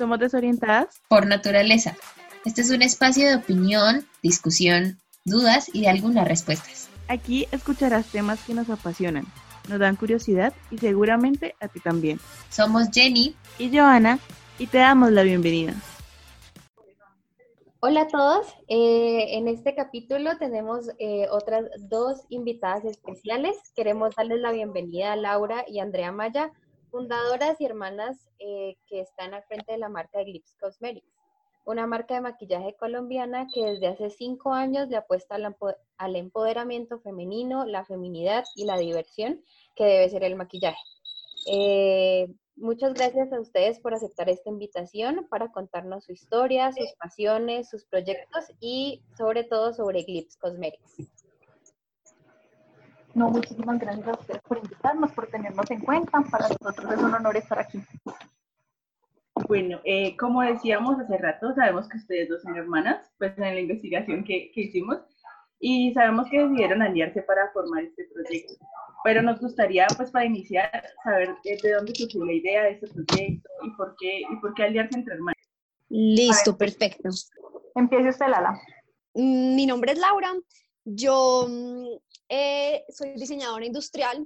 Somos desorientadas por naturaleza. Este es un espacio de opinión, discusión, dudas y de algunas respuestas. Aquí escucharás temas que nos apasionan, nos dan curiosidad y seguramente a ti también. Somos Jenny y Joana y te damos la bienvenida. Hola a todos, eh, en este capítulo tenemos eh, otras dos invitadas especiales. Queremos darles la bienvenida a Laura y Andrea Maya, fundadoras y hermanas eh, que están al frente de la marca Eclipse Cosmetics, una marca de maquillaje colombiana que desde hace cinco años le apuesta al empoderamiento femenino, la feminidad y la diversión que debe ser el maquillaje. Muchas gracias a ustedes por aceptar esta invitación para contarnos su historia, sus pasiones, sus proyectos y sobre todo sobre Eclipse Cosmetics. No, muchísimas gracias a ustedes por invitarnos, por tenernos en cuenta. Para nosotros es un honor estar aquí. Bueno, eh, como decíamos hace rato, sabemos que ustedes dos son hermanas, pues en la investigación que, que hicimos, y sabemos que decidieron aliarse para formar este proyecto. Pero nos gustaría, pues para iniciar, saber de dónde surgió la idea de este proyecto y por qué, y por qué aliarse entre hermanos. Listo, perfecto. Empiece usted, Lala. Mm, mi nombre es Laura. Yo mm, eh, soy diseñadora industrial.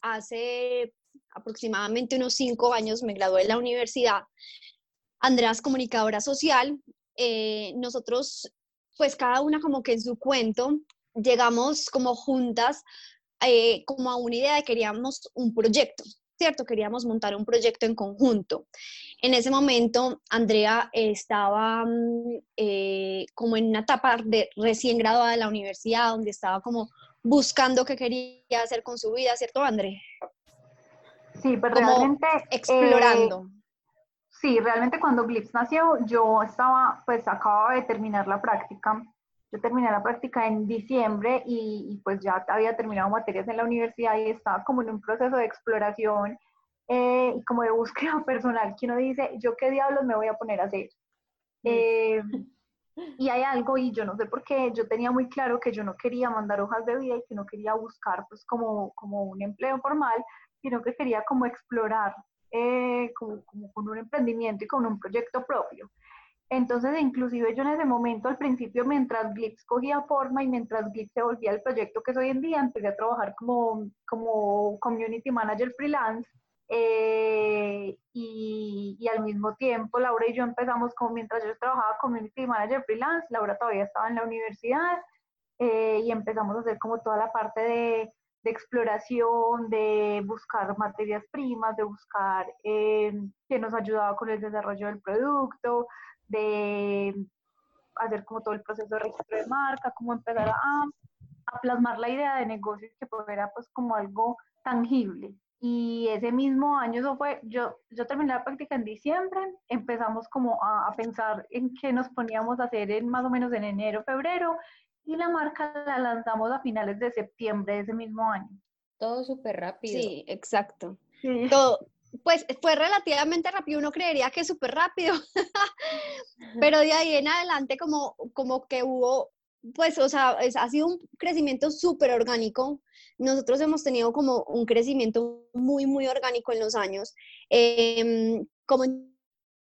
Hace aproximadamente unos cinco años me gradué de la universidad. Andrea es comunicadora social. Eh, nosotros pues cada una como que en su cuento, llegamos como juntas eh, como a una idea de queríamos un proyecto, ¿cierto? Queríamos montar un proyecto en conjunto. En ese momento, Andrea estaba mm, como en una etapa de recién graduada de la universidad, donde estaba como buscando qué quería hacer con su vida, ¿cierto, Andrea? Sí, pero pues realmente... Explorando. Eh, Sí, realmente cuando Glips nació, yo estaba, pues acababa de terminar la práctica. Yo terminé la práctica en diciembre y, pues ya había terminado materias en la universidad y estaba como en un proceso de exploración eh, y como de búsqueda personal, que uno dice, ¿yo qué diablos me voy a poner a hacer? Eh, y hay algo, y yo no sé por qué, yo tenía muy claro que yo no quería mandar hojas de vida y que no quería buscar pues como, como un empleo formal, sino que quería como explorar eh, como, con un emprendimiento y con un proyecto propio. Entonces, inclusive yo en ese momento, al principio, mientras Glitz cogía forma y mientras Glitz se volvía el proyecto que es hoy en día, empecé a trabajar como, como community manager freelance. Eh, y, y, al mismo tiempo, Laura y yo empezamos como mientras yo trabajaba community manager freelance, Laura todavía estaba en la universidad eh, y empezamos a hacer como toda la parte de exploración, de buscar materias primas, de buscar eh, que nos ayudaba con el desarrollo del producto, de hacer como todo el proceso de registro de marca, cómo empezar a, a plasmar la idea de negocio que fuera pues como algo tangible. Y ese mismo año, eso fue, yo, yo terminé la práctica en diciembre, empezamos como a, a pensar en qué nos poníamos a hacer en más o menos en enero, febrero, y la marca la lanzamos a finales de septiembre de ese mismo año. Todo súper rápido. Sí, exacto. Todo, pues fue relativamente rápido, uno creería que súper rápido, pero de ahí en adelante como, como que hubo, pues, o sea, ha sido un crecimiento súper orgánico. Nosotros hemos tenido como un crecimiento muy, muy orgánico en los años, em, como en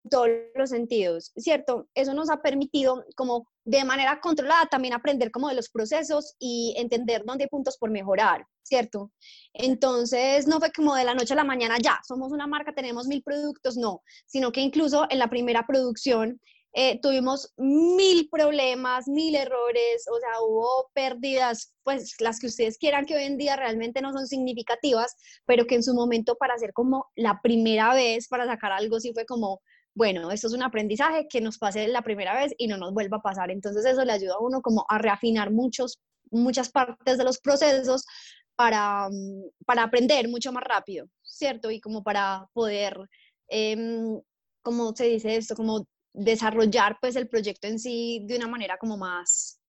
todos los sentidos, ¿cierto? Eso nos ha permitido como de manera controlada también aprender como de los procesos y entender dónde hay puntos por mejorar, ¿cierto? Entonces, no fue como de la noche a la mañana, ya, somos una marca, tenemos mil productos, no, sino que incluso en la primera producción eh, tuvimos mil problemas, mil errores, o sea, hubo pérdidas, pues las que ustedes quieran, que hoy en día realmente no son significativas, pero que en su momento para hacer como la primera vez, para sacar algo, sí fue como, bueno, esto es un aprendizaje que nos pase la primera vez y no nos vuelva a pasar. Entonces eso le ayuda a uno como a reafinar muchos, muchas partes de los procesos para, mm, para aprender mucho más rápido, ¿cierto? Y como para poder, eh, ¿cómo se dice esto? Como desarrollar pues el proyecto en sí de una manera como más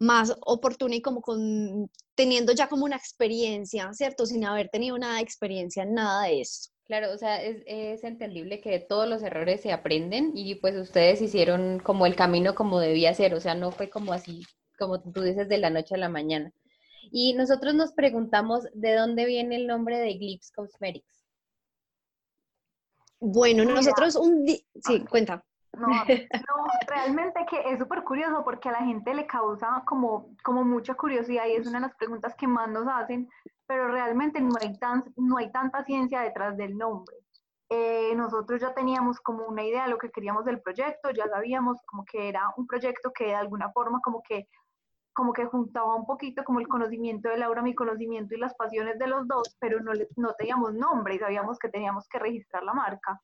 más oportuna y como con teniendo ya como una experiencia, ¿cierto? Sin haber tenido nada experiencia en nada de esto. Claro, o sea, es, es, entendible que todos los errores se aprenden y pues ustedes hicieron como el camino como debía ser, o sea, no fue como así, como tú dices, de la noche a la mañana. Y nosotros nos preguntamos de dónde viene el nombre de Glips Cosmetics. Bueno, nosotros un día... Sí, cuenta. No, no, realmente que es súper curioso porque a la gente le causa como, como mucha curiosidad y es una de las preguntas que más nos hacen, pero realmente no hay, tan, no hay tanta ciencia detrás del nombre. Eh, nosotros ya teníamos como una idea de lo que queríamos del proyecto, ya sabíamos como que era un proyecto que de alguna forma como que como que juntaba un poquito como el conocimiento de Laura, mi conocimiento y las pasiones de los dos, pero no, no teníamos nombre y sabíamos que teníamos que registrar la marca.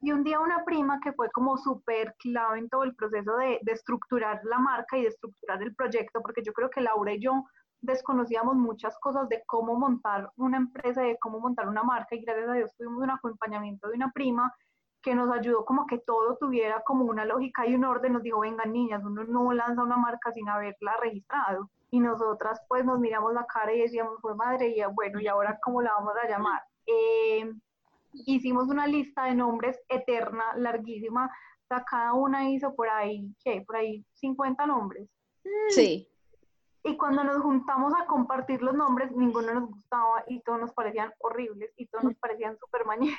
Y un día una prima que fue como súper clave en todo el proceso de, de, estructurar la marca y de estructurar el proyecto, porque yo creo que Laura y yo desconocíamos muchas cosas de cómo montar una empresa, de cómo montar una marca y gracias a Dios tuvimos un acompañamiento de una prima que nos ayudó como que todo tuviera como una lógica y un orden, nos dijo, vengan niñas, uno no lanza una marca sin haberla registrado. Y nosotras pues nos miramos la cara y decíamos, fue madre, y bueno, ¿y ahora cómo la vamos a llamar? Eh, hicimos una lista de nombres eterna, larguísima, o sea, cada una hizo por ahí, ¿qué? Por ahí 50 nombres. Sí. Y cuando nos juntamos a compartir los nombres, ninguno nos gustaba y todos nos parecían horribles y todos nos parecían súper mañeros.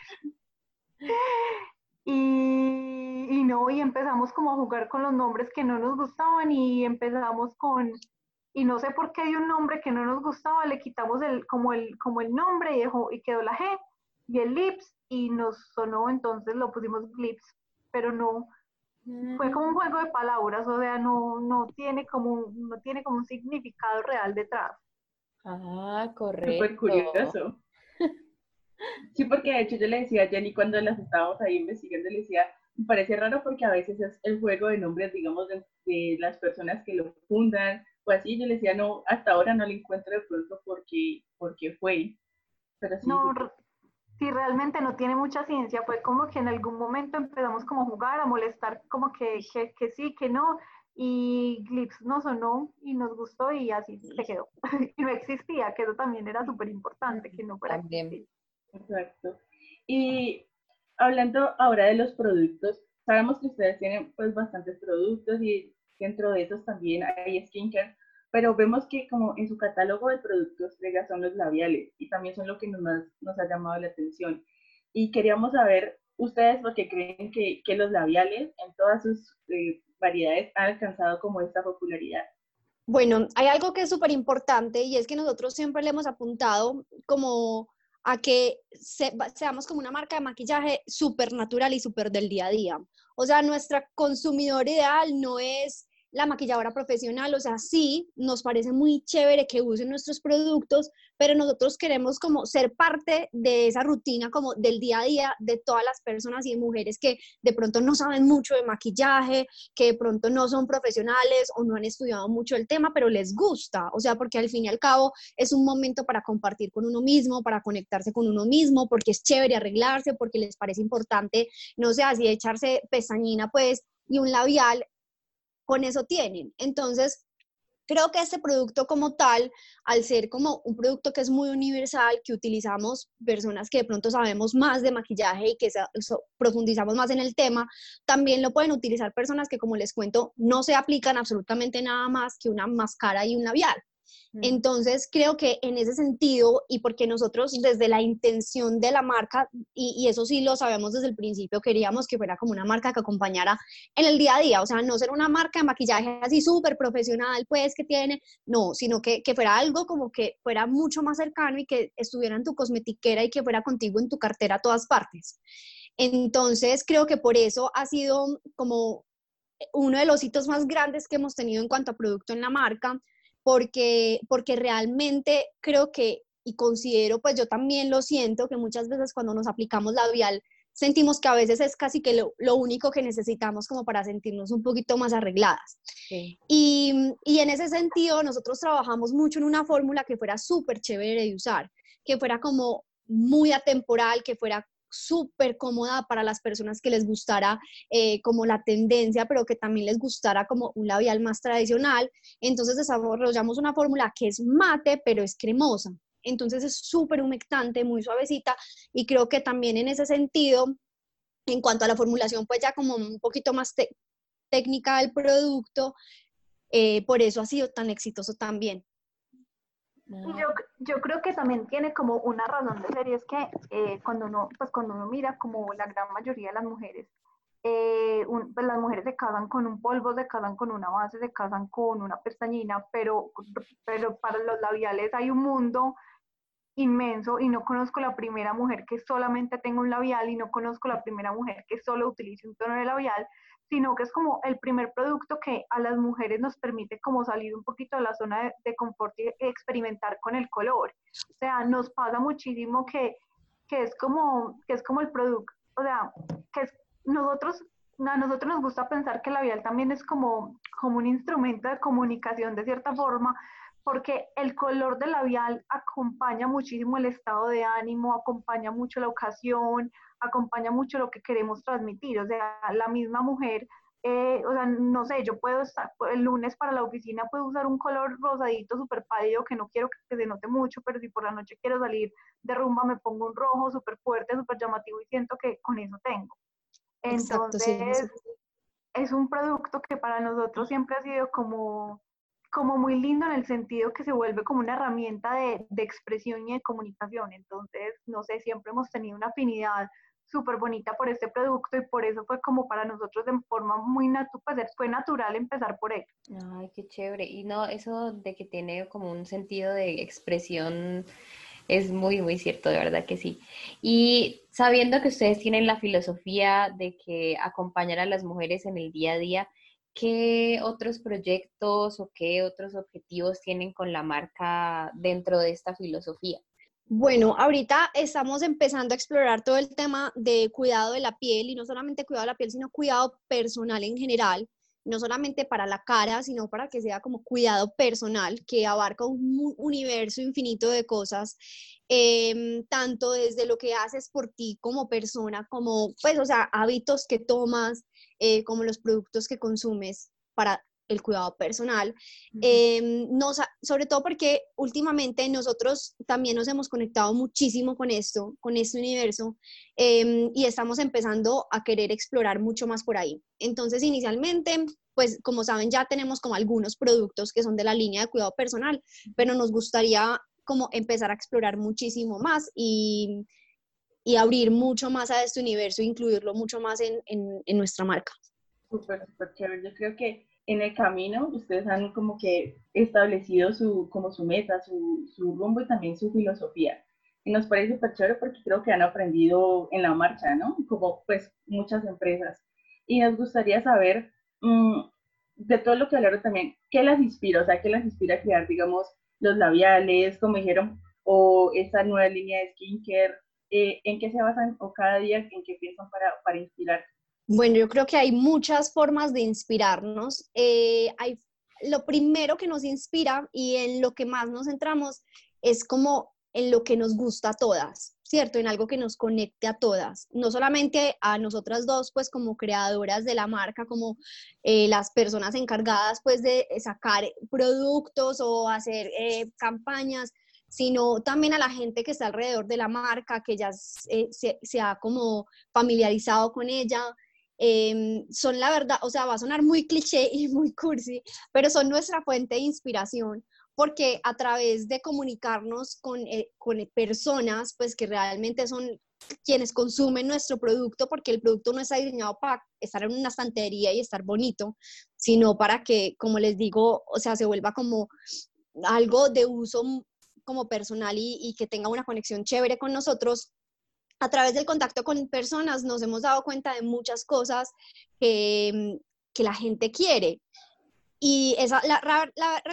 Y, y, no, y empezamos como a jugar con los nombres que no nos gustaban y empezamos con, y no sé por qué de un nombre que no nos gustaba, le quitamos el, como, el, como el nombre y, dejó, y quedó la G y el lips y nos sonó, entonces lo pusimos lips, pero no, fue como un juego de palabras, o sea, no, no, tiene, como, no tiene como un significado real detrás. Ah, correcto. Súper curioso. Sí, porque de hecho yo le decía a Jenny cuando las estábamos ahí investigando, le decía, me parece raro porque a veces es el juego de nombres, digamos, de, de las personas que lo fundan, o así, yo le decía, no, hasta ahora no le encuentro de pronto porque, porque fue. Pero sí, no, sí, realmente no tiene mucha ciencia, fue como que en algún momento empezamos como a jugar, a molestar, como que, que, que sí, que no, y Glips nos sonó y nos gustó y así se quedó. y no existía, que eso también era súper importante, que no fuera También. Exacto. Y hablando ahora de los productos, sabemos que ustedes tienen pues bastantes productos y dentro de esos también hay skincare, pero vemos que como en su catálogo de productos estrella son los labiales y también son lo que nos, nos ha llamado la atención. Y queríamos saber ustedes por qué creen que, que los labiales en todas sus eh, variedades han alcanzado como esta popularidad. Bueno, hay algo que es súper importante y es que nosotros siempre le hemos apuntado como a que seamos como una marca de maquillaje súper natural y súper del día a día. O sea, nuestra consumidor ideal no es la maquilladora profesional, o sea, sí, nos parece muy chévere que usen nuestros productos, pero nosotros queremos como ser parte de esa rutina como del día a día de todas las personas y de mujeres que de pronto no saben mucho de maquillaje, que de pronto no son profesionales o no han estudiado mucho el tema, pero les gusta, o sea, porque al fin y al cabo es un momento para compartir con uno mismo, para conectarse con uno mismo, porque es chévere arreglarse, porque les parece importante, no sé, así echarse pestañina pues y un labial con eso tienen. Entonces, creo que este producto como tal, al ser como un producto que es muy universal, que utilizamos personas que de pronto sabemos más de maquillaje y que profundizamos más en el tema, también lo pueden utilizar personas que, como les cuento, no se aplican absolutamente nada más que una máscara y un labial. Mm. Entonces, creo que en ese sentido, y porque nosotros desde la intención de la marca, y, eso sí lo sabemos desde el principio, queríamos que fuera como una marca que acompañara en el día a día, o sea, no ser una marca de maquillaje así súper profesional, pues, que tiene, no, sino que, que fuera algo como que fuera mucho más cercano y que estuviera en tu cosmetiquera y que fuera contigo en tu cartera a todas partes. Entonces, creo que por eso ha sido como uno de los hitos más grandes que hemos tenido en cuanto a producto en la marca, porque, porque realmente creo que, y considero, pues yo también lo siento, que muchas veces cuando nos aplicamos labial, sentimos que a veces es casi que lo, lo único que necesitamos como para sentirnos un poquito más arregladas. Sí. Y, y, en ese sentido, nosotros trabajamos mucho en una fórmula que fuera súper chévere de usar, que fuera como muy atemporal, que fuera súper cómoda para las personas que les gustara eh, como la tendencia, pero que también les gustara como un labial más tradicional. Entonces desarrollamos una fórmula que es mate, pero es cremosa. Entonces es súper humectante, muy suavecita y creo que también en ese sentido, en cuanto a la formulación, pues ya como un poquito más técnica del producto, eh, por eso ha sido tan exitoso también. Y yo, yo creo que también tiene como una razón de ser y es que eh, cuando, uno, pues cuando uno mira como la gran mayoría de las mujeres, eh, pues las mujeres se casan con un polvo, se casan con una base, se casan con una pestañina, pero, pero para los labiales hay un mundo inmenso y no conozco la primera mujer que solamente tenga un labial y no conozco la primera mujer que solo utilice un tono de labial, sino que es como el primer producto que a las mujeres nos permite como salir un poquito de la zona de, confort y experimentar con el color. O sea, nos pasa muchísimo que, que, es, como, que es como el producto, o sea, que nosotros a nosotros nos gusta pensar que el labial también es como, como un instrumento de comunicación de cierta forma, porque el color del labial acompaña muchísimo el estado de ánimo, acompaña mucho la ocasión, acompaña mucho lo que queremos transmitir. O sea, la misma mujer, eh, o sea, no sé, yo puedo estar el lunes para la oficina, puedo usar un color rosadito súper pálido que no quiero que se note mucho, pero si por la noche quiero salir de rumba, me pongo un rojo súper fuerte, súper llamativo y siento que con eso tengo. Entonces, es un producto que para nosotros siempre ha sido como como muy lindo en el sentido que se vuelve como una herramienta de, de expresión y de comunicación. Entonces, no sé, siempre hemos tenido una afinidad súper bonita por este producto y por eso fue como para nosotros de forma muy natural, pues fue natural empezar por él. Ay, qué chévere. Y no, eso de que tiene como un sentido de expresión es muy, muy cierto, de verdad que sí. Y sabiendo que ustedes tienen la filosofía de que acompañar a las mujeres en el día a día, ¿qué otros proyectos o qué otros objetivos tienen con la marca dentro de esta filosofía? Bueno, ahorita estamos empezando a explorar todo el tema de cuidado de la piel y no solamente cuidado de la piel, sino cuidado personal en general, no solamente para la cara, sino para que sea como cuidado personal, que abarca un universo infinito de cosas, em, tanto desde lo que haces por ti como persona, como, pues, o sea, hábitos que tomas, eh, como los productos que consumes para el cuidado personal, em, sobre todo porque últimamente nosotros también nos hemos conectado muchísimo con esto, con este universo, em, y estamos empezando a querer explorar mucho más por ahí. Entonces, inicialmente, pues como saben, ya tenemos como algunos productos que son de la línea de cuidado personal, pero nos gustaría como empezar a explorar muchísimo más y y abrir mucho más a este universo, incluirlo mucho más en, en, nuestra marca. Súper, súper chévere. Yo creo que en el camino ustedes han como que establecido su, como su meta, su, su rumbo y también su filosofía. Y nos parece súper chévere porque creo que han aprendido en la marcha, ¿no? Como pues muchas empresas. Y nos gustaría saber mm, de todo lo que hablaron también, ¿qué las inspira? O sea, ¿qué las inspira a crear, digamos, los labiales, como dijeron, o esa nueva línea de skincare? Eh, ¿en qué se basan o cada día en qué piensan para, para inspirar? Bueno, yo creo que hay muchas formas de inspirarnos. Eh, hay, lo primero que nos inspira y en lo que más nos centramos es como en lo que nos gusta a todas, ¿cierto? En algo que nos conecte a todas, no solamente a nosotras dos, pues como creadoras de la marca, como eh, las personas encargadas, pues de sacar productos o hacer campañas, sino también a la gente que está alrededor de la marca, que ya se, se, ha como familiarizado con ella. Em, son la verdad, o sea, va a sonar muy cliché y muy cursi, pero son nuestra fuente de inspiración porque a través de comunicarnos con, eh, con personas, pues que realmente son quienes consumen nuestro producto, porque el producto no está diseñado para estar en una estantería y estar bonito, sino para que, como les digo, o sea, se vuelva como algo de uso como personal y, que tenga una conexión chévere con nosotros, a través del contacto con personas nos hemos dado cuenta de muchas cosas que, que la gente quiere. Y esa,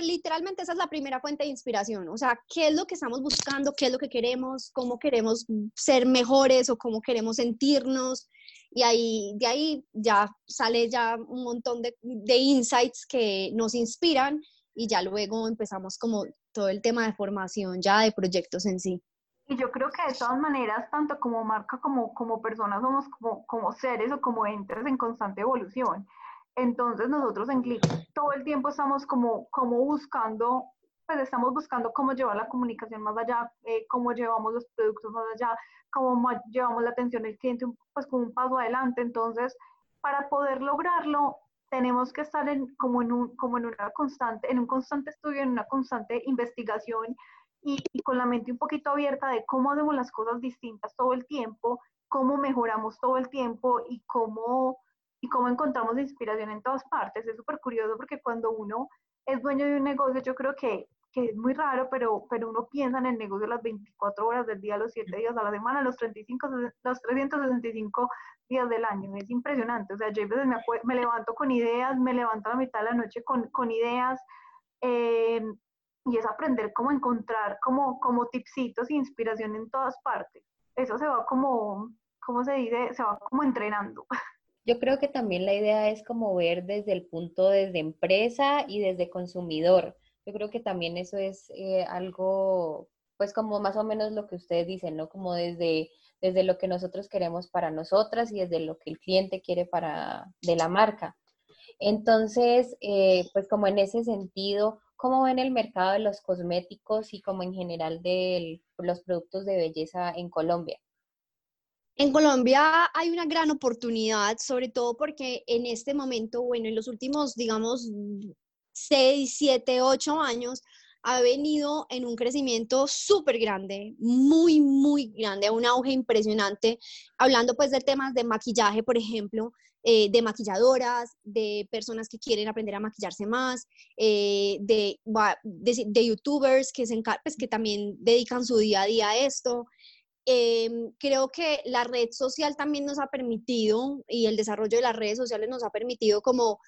literalmente esa es la primera fuente de inspiración. O sea, ¿qué es lo que estamos buscando? ¿Qué es lo que queremos? ¿Cómo queremos ser mejores o cómo queremos sentirnos? Y ahí, de ahí ya sale ya un montón de, de insights que nos inspiran y ya luego empezamos como todo el tema de formación ya de proyectos en sí. Y yo creo que de todas maneras, tanto como marca como, como personas, somos como, como seres o como entes en constante evolución. Entonces nosotros en Click todo el tiempo estamos como, como buscando, pues estamos buscando cómo llevar la comunicación más allá, eh, cómo llevamos los productos más allá, cómo llevamos la atención del cliente, pues como un paso adelante. Entonces, para poder lograrlo, tenemos que estar en, como, en un, como en una constante, en un constante estudio, en una constante investigación y, y, con la mente un poquito abierta de cómo hacemos las cosas distintas todo el tiempo, cómo mejoramos todo el tiempo y cómo, y cómo encontramos inspiración en todas partes. Es súper curioso porque cuando uno es dueño de un negocio, yo creo que, que, es muy raro, pero, pero uno piensa en el negocio las 24 horas del día, los 7 días a la semana, los, 35, los 365 días del año. Es impresionante. O sea, yo a veces me, me levanto con ideas, me levanto a la mitad de la noche con, con ideas. Eh, y es aprender cómo encontrar como, como tipsitos e inspiración en todas partes. Eso se va como, ¿cómo se dice? Se va como entrenando. Yo creo que también la idea es como ver desde el punto desde empresa y desde consumidor. Yo creo que también eso es eh, algo, pues como más o menos lo que ustedes dicen, ¿no? Como desde, desde lo que nosotros queremos para nosotras y desde lo que el cliente quiere para de la marca. Entonces, eh, pues como en ese sentido, ¿Cómo ven el mercado de los cosméticos y como en general de los productos de belleza en Colombia? En Colombia hay una gran oportunidad, sobre todo porque en este momento, bueno, en los últimos, digamos, 6, 7, 8 años, ha venido en un crecimiento súper grande, muy, muy grande, un auge impresionante, hablando pues de temas de maquillaje, por ejemplo, eh, de maquilladoras, de personas que quieren aprender a maquillarse más, eh, de, de, youtubers que, se pues, que también dedican su día a día a esto. Em, creo que la red social también nos ha permitido y el desarrollo de las redes sociales nos ha permitido como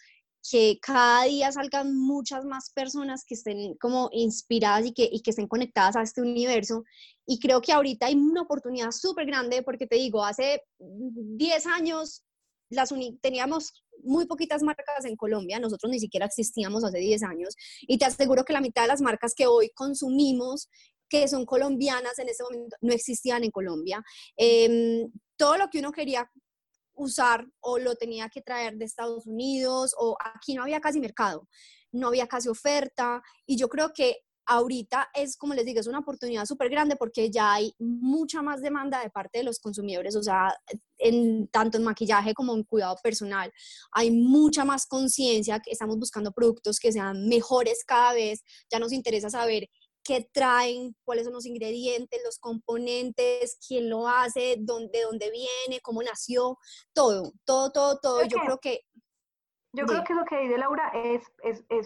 que cada día salgan muchas más personas que estén como inspiradas y que, y que estén conectadas a este universo. Y creo que ahorita hay una oportunidad súper grande porque te digo, hace 10 años las teníamos muy poquitas marcas en Colombia, nosotros ni siquiera existíamos hace 10 años y te aseguro que la mitad de las marcas que hoy consumimos que son colombianas en ese momento no existían en Colombia. Em, todo lo que uno quería usar o lo tenía que traer de Estados Unidos o aquí no había casi mercado, no había casi oferta y yo creo que ahorita es, como les digo, es una oportunidad súper grande porque ya hay mucha más demanda de parte de los consumidores, o sea, en, tanto en maquillaje como en cuidado personal. Hay mucha más conciencia, que estamos buscando productos que sean mejores cada vez, ya nos interesa saber qué traen, cuáles son los ingredientes, los componentes, quién lo hace, dónde, de dónde viene, cómo nació, todo, todo, todo, todo. Yo creo que yo creo que lo que dice Laura es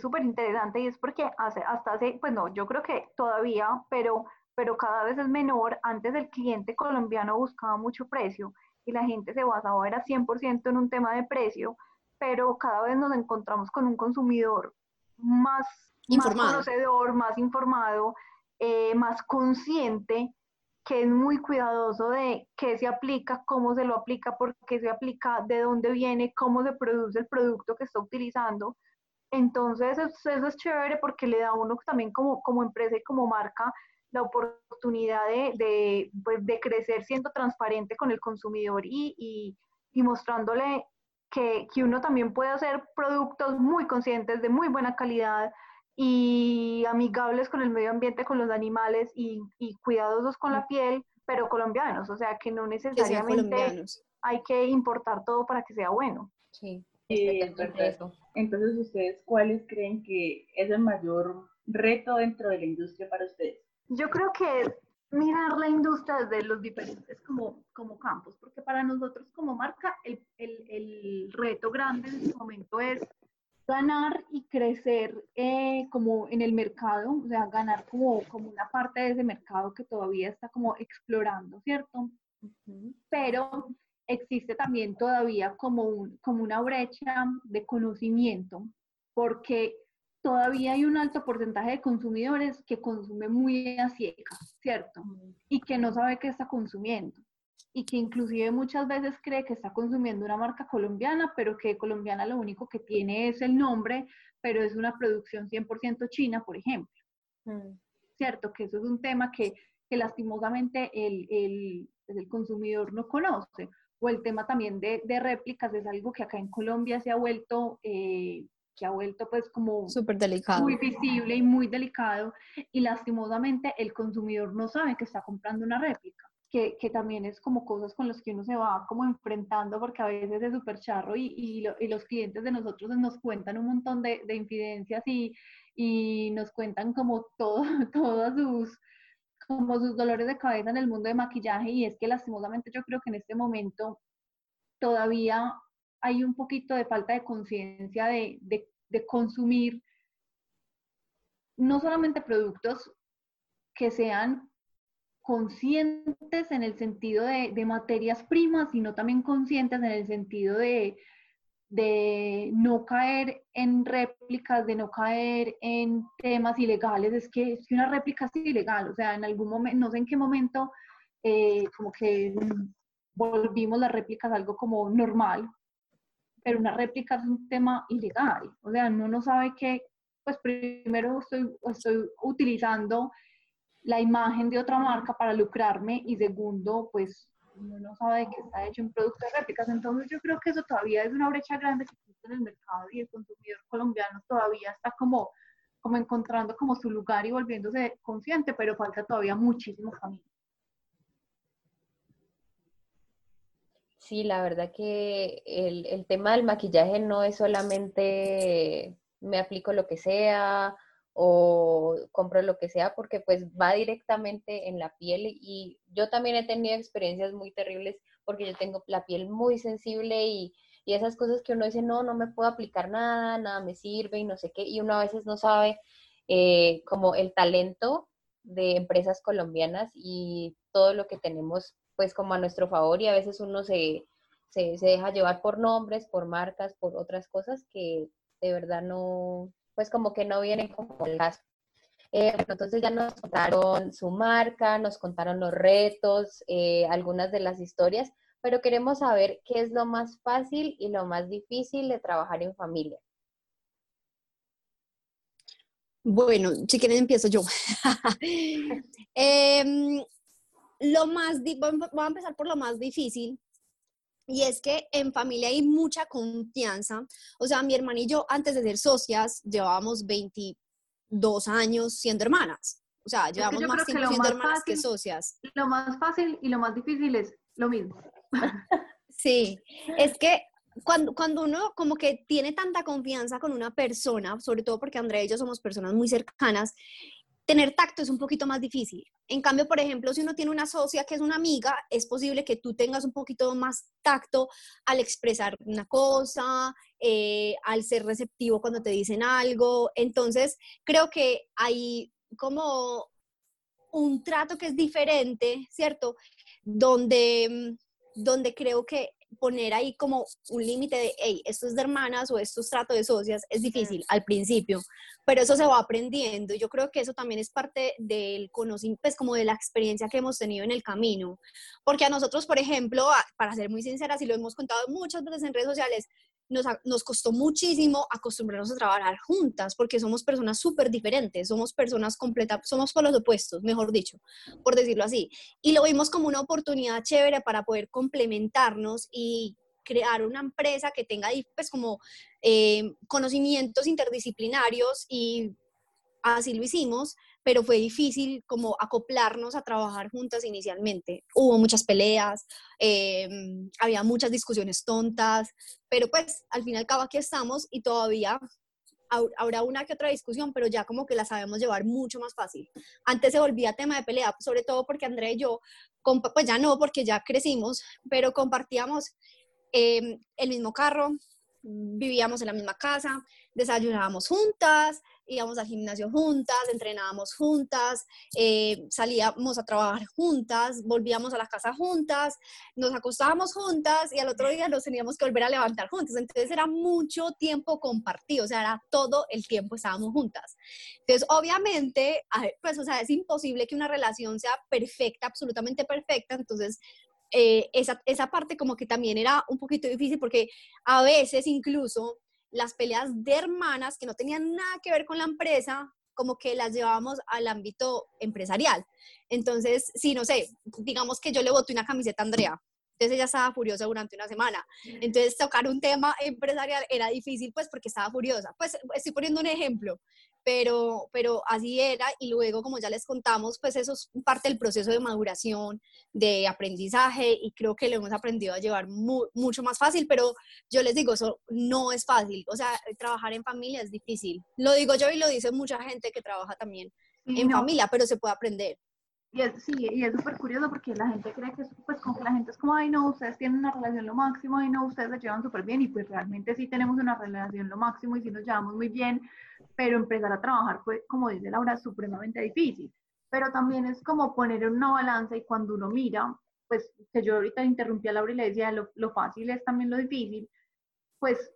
súper es, interesante y es porque hace, hasta hace, pues no, yo creo que todavía, pero, pero cada vez es menor. Antes el cliente colombiano buscaba mucho precio y la gente se basaba era 100% en un tema de precio, pero cada vez nos encontramos con un consumidor más, más conocedor, más informado, eh, más consciente que es muy cuidadoso de qué se aplica, cómo se lo aplica, por qué se aplica, de dónde viene, cómo se produce el producto que está utilizando. Entonces, eso, es chévere porque le da a uno también como, como empresa y como marca la oportunidad de, pues, de, crecer siendo transparente con el consumidor y, y, mostrándole que, que, uno también puede hacer productos muy conscientes, de muy buena calidad, y amigables con el medio ambiente, con los animales y, y cuidadosos con la piel, pero colombianos, o sea que no necesariamente hay que importar todo para que sea bueno. Sí, es Entonces, ¿ustedes cuáles creen que es el mayor reto dentro de la industria para ustedes? Yo creo que es mirar la industria desde los diferentes como, como campos, porque para nosotros como marca el, el, el reto grande en este momento es ganar y crecer eh, como en el mercado, o sea, ganar como, como una parte de ese mercado que todavía está como explorando, ¿cierto? Pero existe también todavía como, un, como una brecha de conocimiento, porque todavía hay un alto porcentaje de consumidores que consume muy a ciegas, ¿cierto? Y que no sabe qué está consumiendo y que inclusive muchas veces cree que está consumiendo una marca colombiana, pero que colombiana lo único que tiene es el nombre, pero es una producción 100% china, por ejemplo. Mm. ¿Cierto? Que eso es un tema que, que lastimosamente el, el, pues, el, consumidor no conoce. O el tema también de, de, réplicas es algo que acá en Colombia se ha vuelto... Eh, que ha vuelto pues como súper delicado. Muy visible y muy delicado y lastimosamente el consumidor no sabe que está comprando una réplica que, también es como cosas con las que uno se va como enfrentando porque a veces es súper charro y, los clientes de nosotros nos cuentan un montón de, de infidencias y, nos cuentan como todo, todas sus, como sus dolores de cabeza en el mundo de maquillaje y es que lastimosamente yo creo que en este momento todavía hay un poquito de falta de conciencia de, de consumir no solamente productos que sean conscientes en el sentido de, materias primas, sino también conscientes en el sentido de, no caer en réplicas, de no caer en temas ilegales. Es que, es una réplica es ilegal, o sea, en algún momento, no sé en qué momento, eh, como que volvimos las réplicas algo como normal, pero una réplica es un tema ilegal, o sea, uno no sabe que, pues primero estoy, estoy utilizando la imagen de otra marca para lucrarme y segundo, pues uno no sabe que está hecho un producto de réplicas. Entonces yo creo que eso todavía es una brecha grande que existe en el mercado y el consumidor colombiano todavía está como, como encontrando como su lugar y volviéndose consciente, pero falta todavía muchísimo camino. Sí, la verdad que el, el tema del maquillaje no es solamente me aplico lo que sea o compro lo que sea porque pues va directamente en la piel y yo también he tenido experiencias muy terribles porque yo tengo la piel muy sensible y, esas cosas que uno dice, no, no me puedo aplicar nada, nada me sirve y no sé qué, y uno a veces no sabe eh, como el talento de empresas colombianas y todo lo que tenemos pues como a nuestro favor y a veces uno se, se, se deja llevar por nombres, por marcas, por otras cosas que de verdad no, pues como que no vienen como el. Eh, entonces ya nos contaron su marca, nos contaron los retos, eh, algunas de las historias, pero queremos saber qué es lo más fácil y lo más difícil de trabajar en familia. Bueno, si quieren empiezo yo. Em, lo más, voy a empezar por lo más difícil, y es que en familia hay mucha confianza. O sea, mi hermana y yo, antes de ser socias, llevábamos 22 años siendo hermanas. O sea, llevamos más tiempo siendo hermanas que socias. Lo más fácil y lo más difícil es lo mismo. Sí, es que cuando, cuando uno como que tiene tanta confianza con una persona, sobre todo porque Andrea y yo somos personas muy cercanas, tener tacto es un poquito más difícil. En cambio, por ejemplo, si uno tiene una socia que es una amiga, es posible que tú tengas un poquito más tacto al expresar una cosa, eh, al ser receptivo cuando te dicen algo. Entonces, creo que hay como un trato que es diferente, ¿cierto? Donde, donde creo que poner ahí como un límite de, hey, esto es de hermanas o esto es trato de socias, es difícil al principio, pero eso se va aprendiendo. Yo creo que eso también es parte del conocimiento, pues como de la experiencia que hemos tenido en el camino. Porque a nosotros, por ejemplo, para ser muy sinceras, y lo hemos contado muchas veces en redes sociales, nos, nos, costó muchísimo acostumbrarnos a trabajar juntas porque somos personas súper diferentes, somos personas completas, somos por los opuestos, mejor dicho, por decirlo así. Y lo vimos como una oportunidad chévere para poder complementarnos y crear una empresa que tenga pues como eh, conocimientos interdisciplinarios y así lo hicimos, pero fue difícil como acoplarnos a trabajar juntas inicialmente. Hubo muchas peleas, eh, había muchas discusiones tontas, pero pues al fin y al cabo aquí estamos y todavía habrá una que otra discusión, pero ya como que la sabemos llevar mucho más fácil. Antes se volvía tema de pelea, sobre todo porque André y yo, pues ya no, porque ya crecimos, pero compartíamos eh, el mismo carro, vivíamos en la misma casa, desayunábamos juntas, íbamos al gimnasio juntas, entrenábamos juntas, eh, salíamos a trabajar juntas, volvíamos a la casa juntas, nos acostábamos juntas y al otro día nos teníamos que volver a levantar juntas. Entonces era mucho tiempo compartido, o sea, era todo el tiempo estábamos juntas. Entonces, obviamente, pues, o sea, es imposible que una relación sea perfecta, absolutamente perfecta. Entonces, eh, esa, esa parte como que también era un poquito difícil porque a veces incluso las peleas de hermanas que no tenían nada que ver con la empresa, como que las llevábamos al ámbito empresarial. Entonces, si no sé, digamos que yo le boté una camiseta a Andrea, entonces ella estaba furiosa durante una semana. Entonces tocar un tema empresarial era difícil pues porque estaba furiosa. Pues estoy poniendo un ejemplo, pero, pero así era y luego, como ya les contamos, pues eso es parte del proceso de maduración, de aprendizaje y creo que lo hemos aprendido a llevar mucho más fácil, pero yo les digo, eso no es fácil, o sea, trabajar en familia es difícil. Lo digo yo y lo dice mucha gente que trabaja también en familia, pero se puede aprender. Y es, sí, y es súper curioso porque la gente cree que, pues, como que la gente es como, ay, no, ustedes tienen una relación lo máximo, ay, no, ustedes se llevan súper bien, y pues realmente sí tenemos una relación lo máximo y sí nos llevamos muy bien, pero empezar a trabajar, pues, como dice Laura, es supremamente difícil. Pero también es como poner en una balanza y cuando uno mira, pues, que yo ahorita interrumpí a Laura y le decía, lo, lo fácil es también lo difícil, pues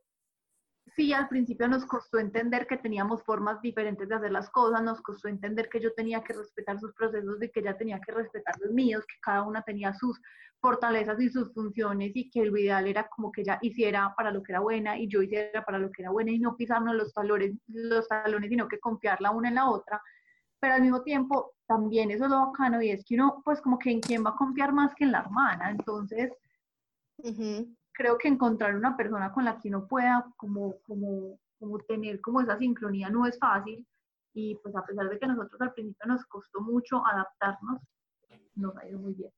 sí, al principio nos costó entender que teníamos formas diferentes de hacer las cosas, nos costó entender que yo tenía que respetar sus procesos y que ella tenía que respetar los míos, que cada una tenía sus fortalezas y sus funciones y que lo ideal era como que ella hiciera para lo que era buena y yo hiciera para lo que era buena y no pisarnos los talones, los talones, sino que confiar la una en la otra. Pero al mismo tiempo, también eso es lo bacano y es que uno, pues como que en quién va a confiar más que en la hermana. Entonces, creo que encontrar una persona con la que uno pueda como, como, como tener como esa sincronía no es fácil y pues a pesar de que nosotros al principio nos costó mucho adaptarnos, nos ha ido muy bien.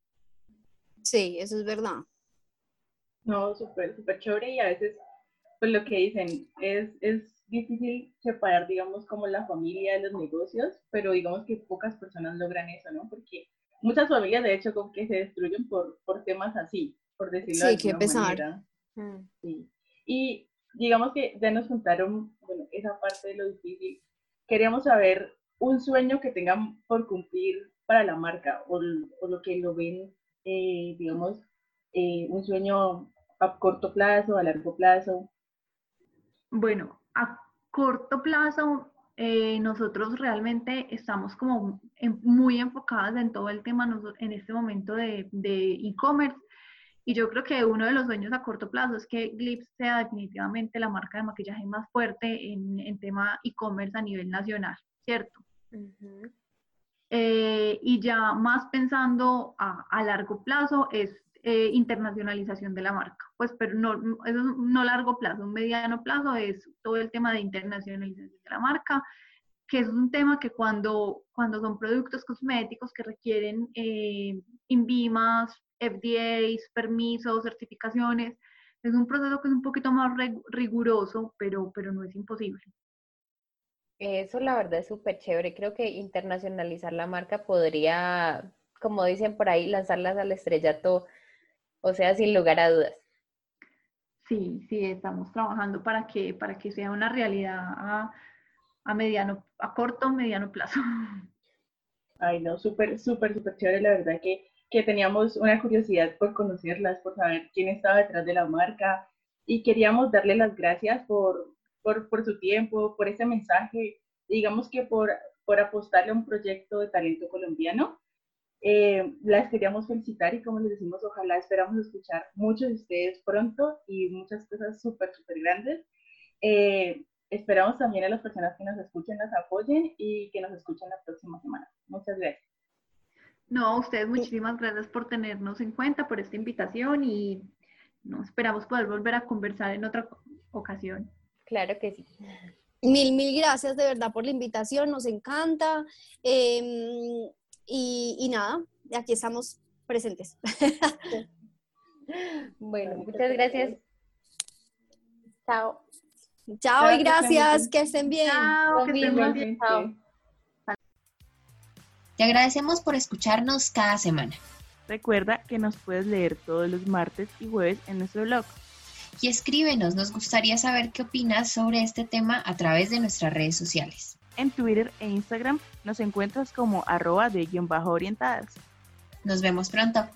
Sí, eso es verdad. No, súper, súper chévere y a veces, pues lo que dicen, es, es difícil separar, digamos, como la familia de los negocios, pero digamos que pocas personas logran eso, ¿no? Porque muchas familias, de hecho, como que se destruyen por, por temas así, por decirlo sí, de alguna manera. Mm. Sí. Y digamos que ya nos contaron bueno, esa parte de lo difícil. Queríamos saber un sueño que tengan por cumplir para la marca o, o lo que lo ven, eh, digamos, eh, un sueño a corto plazo, a largo plazo. Bueno, a corto plazo, eh, nosotros realmente estamos como muy enfocadas en todo el tema en este momento de e-commerce. Y yo creo que uno de los sueños a corto plazo es que Glips sea definitivamente la marca de maquillaje más fuerte en, en tema e-commerce a nivel nacional, ¿cierto? Eh, y ya más pensando a, a largo plazo es eh, internacionalización de la marca. Pues, pero no, eso no largo plazo, un mediano plazo es todo el tema de internacionalización de la marca, que es un tema que cuando, cuando son productos cosméticos que requieren eh, INVIMAS, FDAs, permisos, certificaciones. Es un proceso que es un poquito más riguroso, pero, pero no es imposible. Eso la verdad es súper chévere. Creo que internacionalizar la marca podría, como dicen por ahí, lanzarlas al estrellato, o sea, sin lugar a dudas. Sí, sí, estamos trabajando para que, para que sea una realidad a, a mediano, a corto, mediano plazo. Ay, no, súper, súper, súper chévere, la verdad que que teníamos una curiosidad por conocerlas, por saber quién estaba detrás de la marca y queríamos darle las gracias por, por, por su tiempo, por ese mensaje, digamos que por, por apostarle a un proyecto de talento colombiano. Eh, las queríamos felicitar y como les decimos, ojalá esperamos escuchar muchos de ustedes pronto y muchas cosas súper, súper grandes. Eh, esperamos también a las personas que nos escuchen, nos apoyen y que nos escuchen la próxima semana. Muchas gracias. No, a ustedes muchísimas gracias por tenernos en cuenta, por esta invitación y no, esperamos poder volver a conversar en otra ocasión. Claro que sí. Mil, mil gracias de verdad por la invitación, nos encanta. Em, y, y, nada, aquí estamos presentes. bueno, muchas gracias. Chao. Chao y gracias, que estén bien. Chao, que estén bien. Chao. Te agradecemos por escucharnos cada semana. Recuerda que nos puedes leer todos los martes y jueves en nuestro blog. Y escríbenos, nos gustaría saber qué opinas sobre este tema a través de nuestras redes sociales. En Twitter e Instagram nos encuentras como arroba de guion bajo orientadas. Nos vemos pronto.